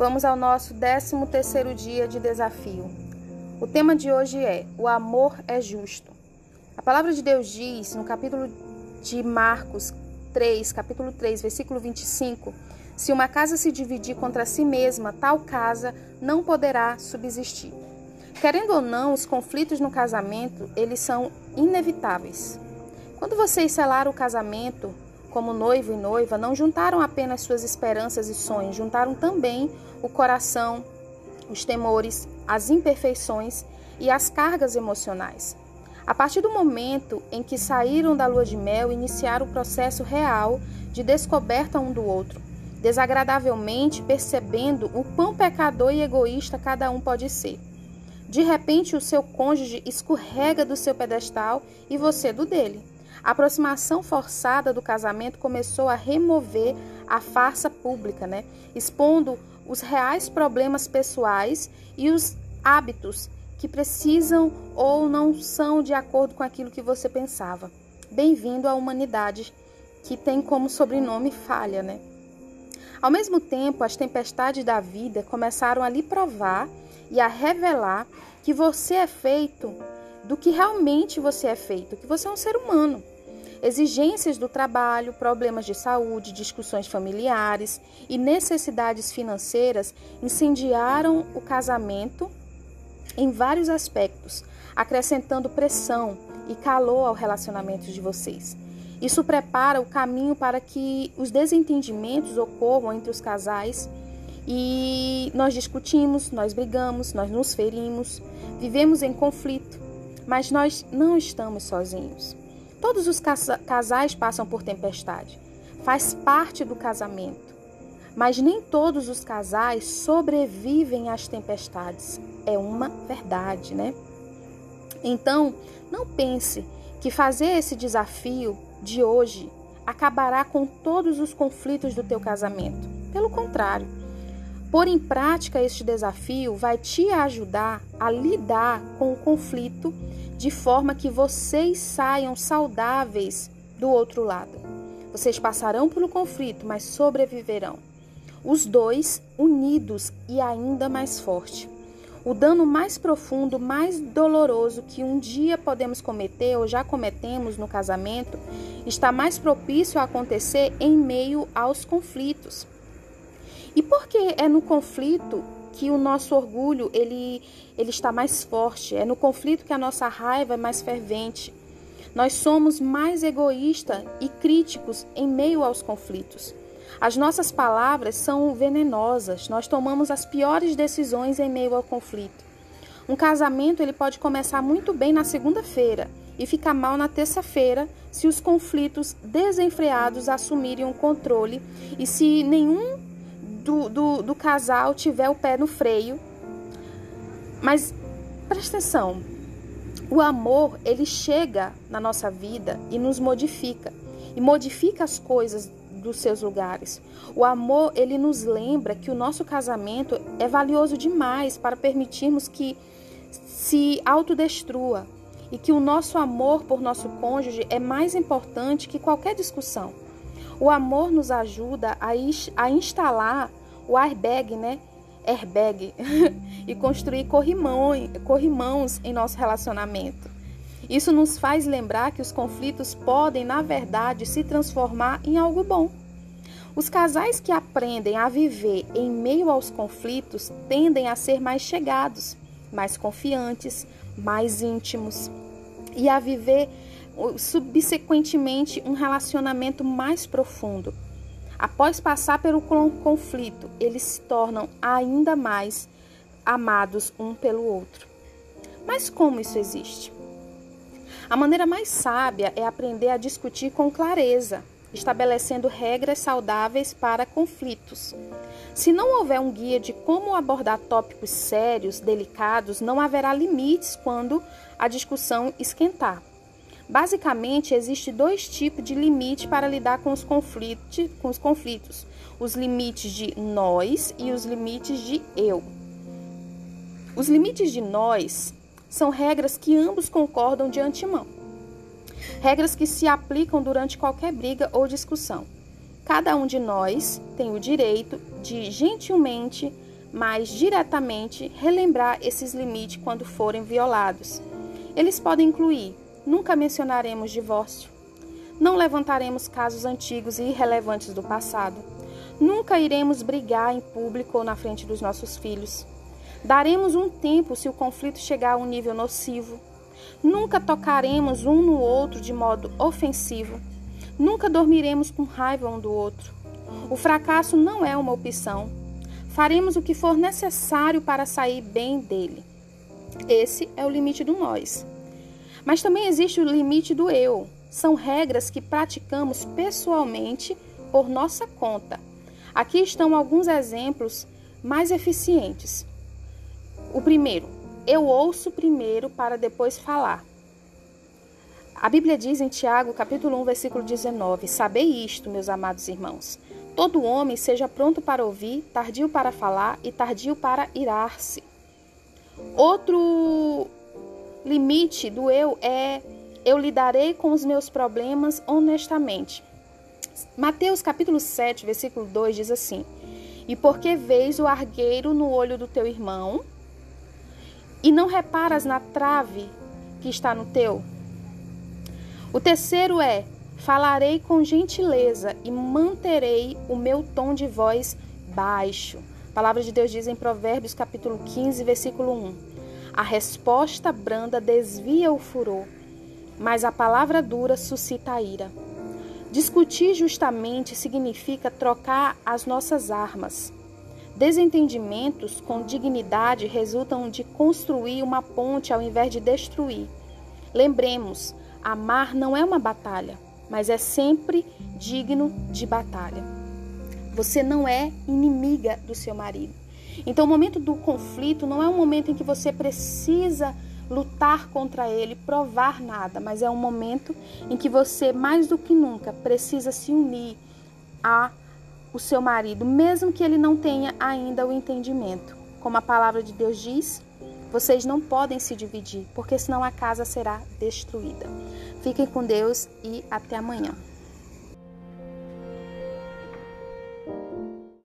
Vamos ao nosso 13 terceiro dia de desafio. O tema de hoje é: O amor é justo. A palavra de Deus diz no capítulo de Marcos 3, capítulo 3, versículo 25: Se uma casa se dividir contra si mesma, tal casa não poderá subsistir. Querendo ou não, os conflitos no casamento, eles são inevitáveis. Quando vocês selaram o casamento como noivo e noiva, não juntaram apenas suas esperanças e sonhos, juntaram também o coração, os temores, as imperfeições e as cargas emocionais. A partir do momento em que saíram da lua de mel, iniciaram o processo real de descoberta um do outro, desagradavelmente percebendo o quão pecador e egoísta cada um pode ser. De repente, o seu cônjuge escorrega do seu pedestal e você do dele. A aproximação forçada do casamento começou a remover a farsa pública, né? expondo os reais problemas pessoais e os hábitos que precisam ou não são de acordo com aquilo que você pensava. Bem-vindo à humanidade que tem como sobrenome falha, né? Ao mesmo tempo, as tempestades da vida começaram a lhe provar e a revelar que você é feito do que realmente você é feito, que você é um ser humano. Exigências do trabalho, problemas de saúde, discussões familiares e necessidades financeiras incendiaram o casamento em vários aspectos, acrescentando pressão e calor ao relacionamento de vocês. Isso prepara o caminho para que os desentendimentos ocorram entre os casais e nós discutimos, nós brigamos, nós nos ferimos, vivemos em conflito, mas nós não estamos sozinhos. Todos os casais passam por tempestade, faz parte do casamento. Mas nem todos os casais sobrevivem às tempestades. É uma verdade, né? Então, não pense que fazer esse desafio de hoje acabará com todos os conflitos do teu casamento. Pelo contrário, pôr em prática este desafio vai te ajudar a lidar com o conflito de forma que vocês saiam saudáveis do outro lado. Vocês passarão pelo conflito, mas sobreviverão. Os dois unidos e ainda mais forte. O dano mais profundo, mais doloroso que um dia podemos cometer ou já cometemos no casamento está mais propício a acontecer em meio aos conflitos. E por que é no conflito que o nosso orgulho ele, ele está mais forte? É no conflito que a nossa raiva é mais fervente. Nós somos mais egoístas e críticos em meio aos conflitos. As nossas palavras são venenosas. Nós tomamos as piores decisões em meio ao conflito. Um casamento ele pode começar muito bem na segunda-feira e ficar mal na terça-feira se os conflitos desenfreados assumirem o controle e se nenhum do, do, do casal tiver o pé no freio. Mas presta atenção, o amor ele chega na nossa vida e nos modifica e modifica as coisas dos seus lugares. O amor, ele nos lembra que o nosso casamento é valioso demais para permitirmos que se autodestrua e que o nosso amor por nosso cônjuge é mais importante que qualquer discussão. O amor nos ajuda a, a instalar o airbag, né? Airbag e construir corrimão, corrimãos em nosso relacionamento. Isso nos faz lembrar que os conflitos podem, na verdade, se transformar em algo bom. Os casais que aprendem a viver em meio aos conflitos tendem a ser mais chegados, mais confiantes, mais íntimos e a viver subsequentemente um relacionamento mais profundo. Após passar pelo conflito, eles se tornam ainda mais amados um pelo outro. Mas como isso existe? A maneira mais sábia é aprender a discutir com clareza, estabelecendo regras saudáveis para conflitos. Se não houver um guia de como abordar tópicos sérios, delicados, não haverá limites quando a discussão esquentar. Basicamente, existe dois tipos de limite para lidar com os, conflitos, com os conflitos: os limites de nós e os limites de eu. Os limites de nós são regras que ambos concordam de antemão. Regras que se aplicam durante qualquer briga ou discussão. Cada um de nós tem o direito de gentilmente mais diretamente relembrar esses limites quando forem violados. Eles podem incluir: nunca mencionaremos divórcio, não levantaremos casos antigos e irrelevantes do passado, nunca iremos brigar em público ou na frente dos nossos filhos. Daremos um tempo se o conflito chegar a um nível nocivo. Nunca tocaremos um no outro de modo ofensivo. Nunca dormiremos com raiva um do outro. O fracasso não é uma opção. Faremos o que for necessário para sair bem dele. Esse é o limite do nós. Mas também existe o limite do eu. São regras que praticamos pessoalmente por nossa conta. Aqui estão alguns exemplos mais eficientes. O primeiro, eu ouço primeiro para depois falar. A Bíblia diz em Tiago, capítulo 1, versículo 19: Sabei isto, meus amados irmãos. Todo homem seja pronto para ouvir, tardio para falar e tardio para irar-se. Outro limite do eu é eu lidarei com os meus problemas honestamente. Mateus capítulo 7, versículo 2 diz assim: E porque vês o argueiro no olho do teu irmão, e não reparas na trave que está no teu? O terceiro é: falarei com gentileza e manterei o meu tom de voz baixo. A palavra de Deus diz em Provérbios capítulo 15, versículo 1. A resposta branda desvia o furor, mas a palavra dura suscita a ira. Discutir justamente significa trocar as nossas armas. Desentendimentos com dignidade resultam de construir uma ponte ao invés de destruir. Lembremos, amar não é uma batalha, mas é sempre digno de batalha. Você não é inimiga do seu marido. Então, o momento do conflito não é um momento em que você precisa lutar contra ele, provar nada, mas é um momento em que você, mais do que nunca, precisa se unir a o seu marido, mesmo que ele não tenha ainda o entendimento. Como a palavra de Deus diz, vocês não podem se dividir, porque senão a casa será destruída. Fiquem com Deus e até amanhã.